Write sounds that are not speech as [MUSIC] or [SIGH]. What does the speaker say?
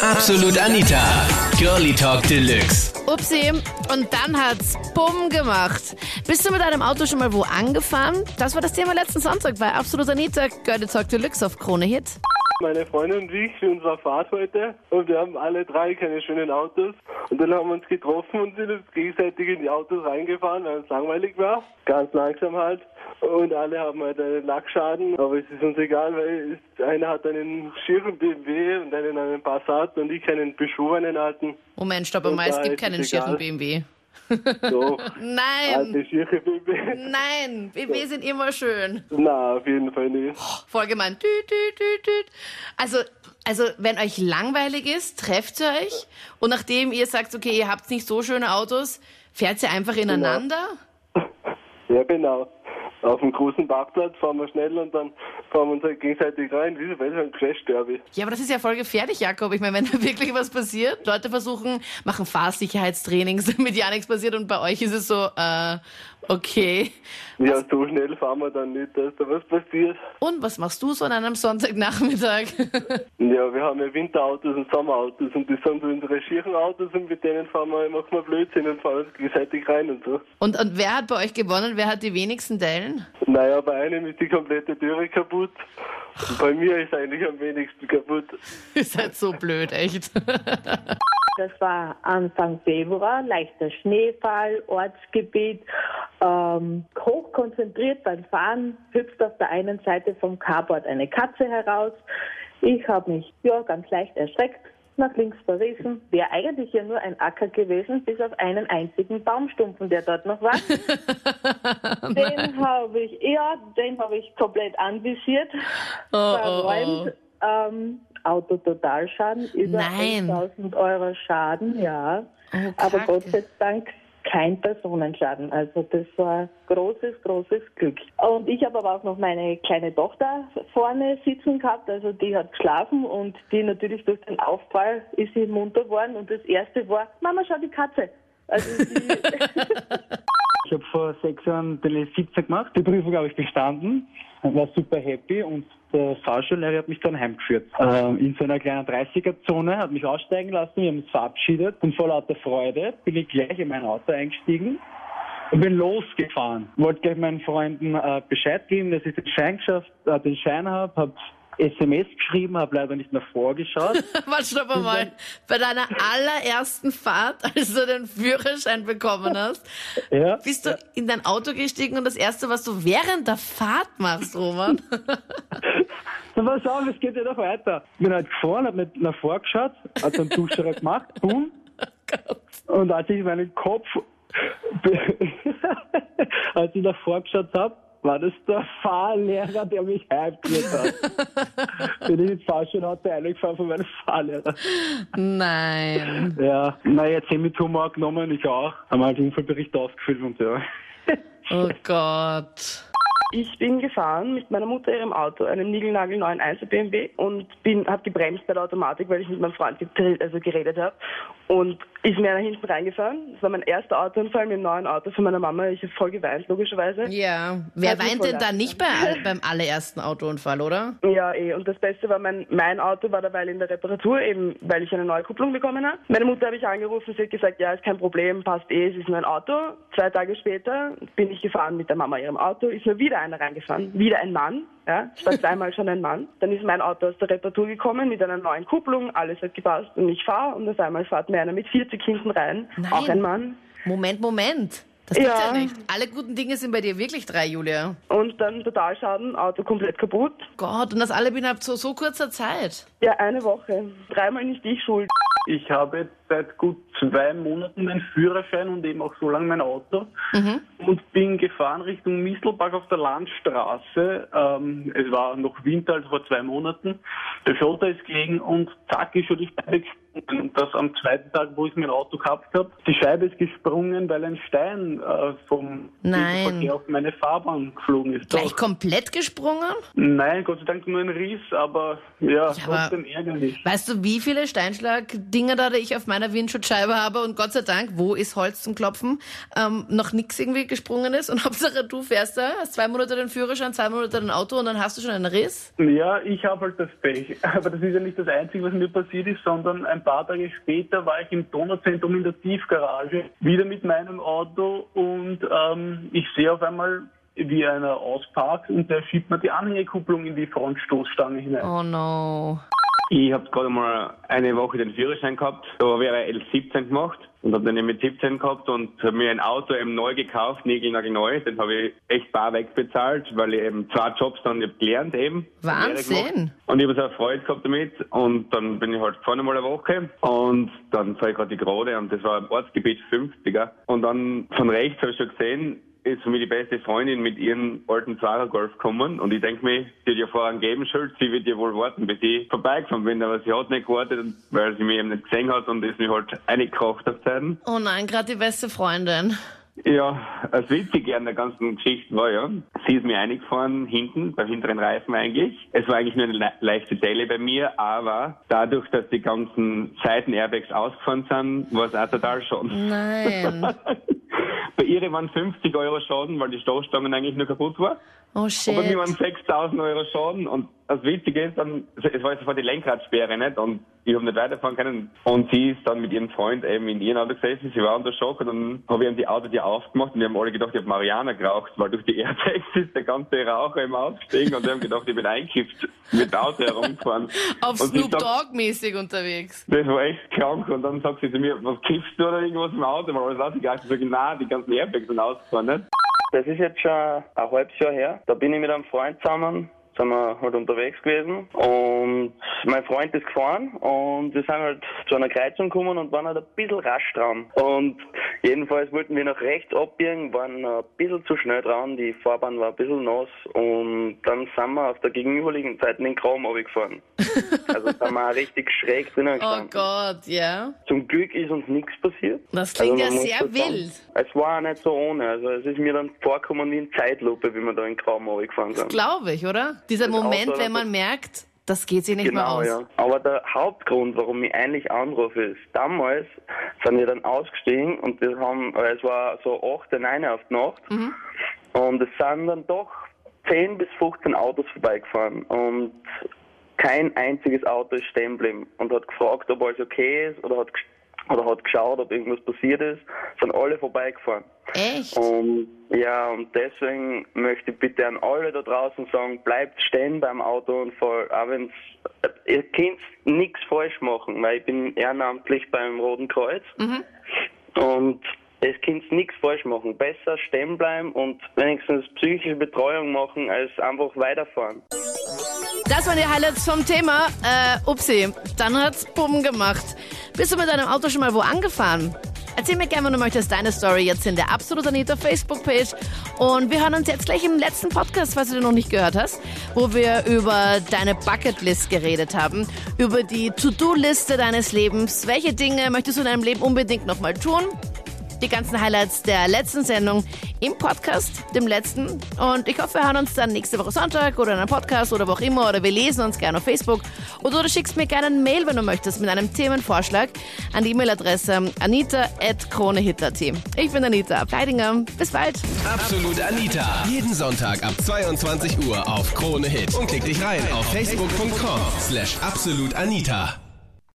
Absolut Anita. Girlie Talk Deluxe. Upsi, und dann hat's Bumm gemacht. Bist du mit deinem Auto schon mal wo angefahren? Das war das Thema letzten Sonntag bei Absolut Anita, Girlie Talk Deluxe auf Krone Hit. Meine Freundin und ich für unsere Fahrt heute und wir haben alle drei keine schönen Autos und dann haben wir uns getroffen und sind uns gegenseitig in die Autos reingefahren, weil es langweilig war, ganz langsam halt und alle haben halt einen Lackschaden, aber es ist uns egal, weil einer hat einen schieren BMW und einen einen Passat und ich einen Peugeot, einen alten. Moment, stopp mal, es gibt keinen schieren. BMW. [LAUGHS] Doch, Nein, alte BMW. nein, BMW sind immer schön. Na, auf jeden Fall nicht. Voll gemein. Düt, düt. Also, also, wenn euch langweilig ist, trefft ihr euch und nachdem ihr sagt, okay, ihr habt nicht so schöne Autos, fährt ihr einfach ineinander? Ja, genau. Auf dem großen Parkplatz fahren wir schnell und dann fahren wir uns halt gegenseitig rein, wie so bei so einem Crash-Derby. Ja, aber das ist ja voll gefährlich, Jakob. Ich meine, wenn [LAUGHS] da wirklich was passiert, Leute versuchen, machen Fahrsicherheitstrainings, [LAUGHS] damit ja nichts passiert und bei euch ist es so, äh, okay. Ja, so schnell fahren wir dann nicht, dass da was passiert. Und was machst du so an einem Sonntagnachmittag? [LAUGHS] Ja, wir haben ja Winterautos und Sommerautos und das sind so unsere schieren Autos und mit denen fahren wir, machen wir Blödsinn und fahren uns gegenseitig rein und so. und, und wer hat bei euch gewonnen? Wer hat die wenigsten Dellen? Naja, bei einem ist die komplette Türe kaputt. Und [LAUGHS] bei mir ist eigentlich am wenigsten kaputt. Ihr seid so blöd, echt. [LAUGHS] Das war Anfang Februar, leichter Schneefall, Ortsgebiet, ähm, hochkonzentriert beim Fahren, hüpft auf der einen Seite vom Carport eine Katze heraus. Ich habe mich ja ganz leicht erschreckt, nach links verrissen. Wäre eigentlich ja nur ein Acker gewesen, bis auf einen einzigen Baumstumpfen, der dort noch war. [LAUGHS] den habe ich, ja, den habe ich komplett anvisiert, Oh, verräumt. Ähm, Autototalschaden, über Nein. 1000 Euro Schaden, ja. Oh, Aber. Gott sei Dank kein Personenschaden. Also das war großes, großes Glück. Und ich habe aber auch noch meine kleine Tochter vorne sitzen gehabt. Also die hat geschlafen und die natürlich durch den Aufprall ist sie munter geworden. Und das erste war, Mama, schau die Katze. Also die, [LAUGHS] Ich habe vor sechs Jahren den 17 gemacht. Die Prüfung habe ich bestanden, war super happy und der Fahrschullehrer hat mich dann heimgeführt. Ähm, in so einer kleinen 30er-Zone, hat mich aussteigen lassen, wir haben uns verabschiedet und vor lauter Freude bin ich gleich in mein Auto eingestiegen und bin losgefahren. Wollte gleich meinen Freunden äh, Bescheid geben, dass ich den Schein geschafft, äh, den Schein habe, habe SMS geschrieben, habe leider nicht mehr vorgeschaut. [LAUGHS] Warte, stopp mal. Bei deiner allerersten Fahrt, als du den Führerschein bekommen hast, [LAUGHS] ja. bist du in dein Auto gestiegen und das erste, was du während der Fahrt machst, Roman. [LAUGHS] Na, pass auf, es geht ja noch weiter. Bin halt gefahren, hab nicht nach vorgeschaut, hat dann Duscherer gemacht, boom. Und als ich meinen Kopf, als ich nach vorgeschaut habe, war das der Fahrlehrer, der mich heimgeführt hat. [LAUGHS] Bin ich ins Fahrschulauto eingefahren von meinem Fahrlehrer. Nein. Ja, na jetzt haben mit Humor genommen, ich auch. Haben halt den Unfallbericht ausgefüllt und ja. Oh Gott. Ich bin gefahren mit meiner Mutter ihrem Auto, einem niegelnagelneuen 1 BMW und bin habe gebremst bei der Automatik, weil ich mit meinem Freund also geredet habe und ist mir nach hinten reingefahren. Das war mein erster Autounfall mit dem neuen Auto von meiner Mama. Ich habe voll geweint, logischerweise. Ja. Wer weint denn da nicht bei, [LAUGHS] beim allerersten Autounfall, oder? Ja, eh. Und das Beste war, mein, mein Auto war dabei in der Reparatur, eben weil ich eine neue Kupplung bekommen habe. Meine Mutter habe ich angerufen, sie hat gesagt, ja, ist kein Problem, passt eh, es ist nur ein Auto. Zwei Tage später bin ich gefahren mit der Mama ihrem Auto, ist mir wieder einer reingefahren, wieder ein Mann. Ja, es [LAUGHS] war zweimal schon ein Mann. Dann ist mein Auto aus der Reparatur gekommen mit einer neuen Kupplung, alles hat gepasst und ich fahre und auf einmal fährt mir einer mit 40 hinten rein, Nein. auch ein Mann. Moment, Moment. Das gibt's ja. Ja. nicht. Alle guten Dinge sind bei dir wirklich drei, Julia. Und dann Totalschaden, Auto komplett kaputt. Gott, und das alle innerhalb so, so kurzer Zeit. Ja, eine Woche. Dreimal nicht ich schuld. Ich habe jetzt seit gut zwei Monaten meinen Führerschein und eben auch so lange mein Auto und bin gefahren Richtung Mistelbach auf der Landstraße. Ähm, es war noch Winter, also vor zwei Monaten. Der Schotter ist gelegen und zack ist schon die Scheibe Und das am zweiten Tag, wo ich mein Auto gehabt habe. Die Scheibe ist gesprungen, weil ein Stein äh, vom Nein. Verkehr auf meine Fahrbahn geflogen ist. Gleich Doch. komplett gesprungen? Nein, Gott sei Dank nur ein Riss, aber ja, aber- trotzdem ärgerlich. Weißt du, wie viele Steinschlagdinger da ich auf meiner Windschutzscheibe habe und Gott sei Dank, wo ist Holz zum Klopfen, ähm, noch nichts irgendwie gesprungen ist und [LAUGHS] Hauptsache du fährst da, hast zwei Monate den Führerschein, zwei Monate den Auto und dann hast du schon einen Riss? Ja, ich habe halt das Pech. [LAUGHS] Aber das ist ja nicht das Einzige, was mir passiert ist, sondern ein paar Tage später war ich im Donauzentrum in der Tiefgarage, wieder mit meinem Auto und ähm, ich sehe auf einmal wie einer ausparkt und der schiebt mir die Anhängekupplung in die Frontstoßstange hinein. Oh no. Ich habe gerade mal eine Woche den Führerschein gehabt, da habe ich L17 gemacht und habe dann eben mit 17 gehabt und habe mir ein Auto eben neu gekauft, niegelnagel neu. Den habe ich echt bar wegbezahlt, weil ich eben zwei Jobs dann hab gelernt eben. Wahnsinn. Und ich habe so eine Freude gehabt damit und dann bin ich halt gefahren einmal eine Woche und dann fahre ich gerade die Gerade und das war im Ortsgebiet 50er und dann von rechts habe ich schon gesehen, ist für mich die beste Freundin mit ihrem alten Zara-Golf gekommen und ich denke mir, sie hat ja vorher gegeben Schuld, sie wird ja wohl warten, bis ich vorbeigefahren bin, aber sie hat nicht gewartet, weil sie mich eben nicht gesehen hat und ist mir halt eingekocht auf Zeiten. Oh nein, gerade die beste Freundin. Ja, das Witzige an der ganzen Geschichte war ja, sie ist mir eingefahren hinten, beim hinteren Reifen eigentlich. Es war eigentlich nur eine le leichte Delle bei mir, aber dadurch, dass die ganzen Seiten-Airbags ausgefahren sind, war es auch total schon. Nein. [LAUGHS] Bei ihr waren 50 Euro Schaden, weil die Stoßstangen eigentlich nur kaputt war. Oh shit. Und bei mir waren 6000 Euro Schaden und das Witzige ist dann, es war jetzt sofort die Lenkradsperre nicht und ich habe nicht weiterfahren können und sie ist dann mit ihrem Freund eben in ihrem Auto gesessen, sie war unter Schock und dann habe ich ihm die Autotür aufgemacht und die haben alle gedacht, ich habe Mariana geraucht, weil durch die Airbags ist der ganze Rauch eben ausgestiegen und die haben gedacht, ich bin eingekippt mit dem Auto herumgefahren. [LAUGHS] Auf Snoop sagt- Dogg-mäßig unterwegs. das war echt krank. Und dann sagt sie zu mir, was kiffst du oder irgendwas im Auto? Weil alles ausgegangen ist. Ich sage, nein, die ganzen Airbags sind ausgefahren, nicht? Das ist jetzt schon ein halbes Jahr her. Da bin ich mit einem Freund zusammen, sind wir halt unterwegs gewesen und mein Freund ist gefahren und wir sind halt zu einer Kreuzung gekommen und waren halt ein bisschen rasch dran. Und jedenfalls wollten wir nach rechts abbiegen, waren ein bisschen zu schnell dran, die Fahrbahn war ein bisschen nass und dann sind wir auf der gegenüberliegenden Seite in den Kram runtergefahren. [LAUGHS] Also sind wir auch richtig schräg drinnen Oh gestanden. Gott, ja. Zum Glück ist uns nichts passiert. Das klingt Also ja sehr das sagen. wild. Es war auch nicht so ohne. Also es ist mir dann vorgekommen wie in Zeitlupe, wie wir da in Kram runtergefahren sind. Glaube ich, oder? Dieser Moment, wenn man merkt, das geht sich nicht mehr Genau, aus. ja. Aber der Hauptgrund, warum ich eigentlich anrufe, ist, damals sind wir dann ausgestiegen und wir haben, äh, es war so 8, 9 auf die Nacht Mhm. und es sind dann doch 10 bis 15 Autos vorbeigefahren und kein einziges Auto ist stehen geblieben und hat gefragt, ob alles okay ist oder hat, oder hat geschaut, ob irgendwas passiert ist. Sind alle vorbeigefahren. Echt? Und ja, und deswegen möchte ich bitte an alle da draußen sagen, bleibt stehen beim Autounfall, auch wenn's, ihr könnt nichts falsch machen, weil ich bin ehrenamtlich beim Roten Kreuz und es könnt nichts falsch machen. Besser stehen bleiben und wenigstens psychische Betreuung machen, als einfach weiterfahren. Das waren die Highlights vom Thema. Äh, upsi, dann hat's Bumm gemacht. Bist du mit deinem Auto schon mal wo angefahren? Erzähl mir gerne, wenn du möchtest, deine Story jetzt in der Absolut Anita Facebook-Page. Und wir hören uns jetzt gleich im letzten Podcast, falls du den noch nicht gehört hast, wo wir über deine Bucketlist geredet haben, über die To-Do-Liste deines Lebens. Welche Dinge möchtest du in deinem Leben unbedingt nochmal tun? Die ganzen Highlights der letzten Sendung im Podcast, dem letzten. Und ich hoffe, wir hören uns dann nächste Woche Sonntag oder in einem Podcast oder wo auch immer. Oder wir lesen uns gerne auf Facebook. Oder du schickst mir gerne ein Mail, wenn du möchtest, mit einem Themenvorschlag an die E-Mail-Adresse anita.kronehit.at. Ich bin Anita Ableidinger. Bis bald. Absolut Anita. Jeden Sonntag ab 22 Uhr auf Krone Hit. Und klick dich rein auf facebook.com slash absolutanita.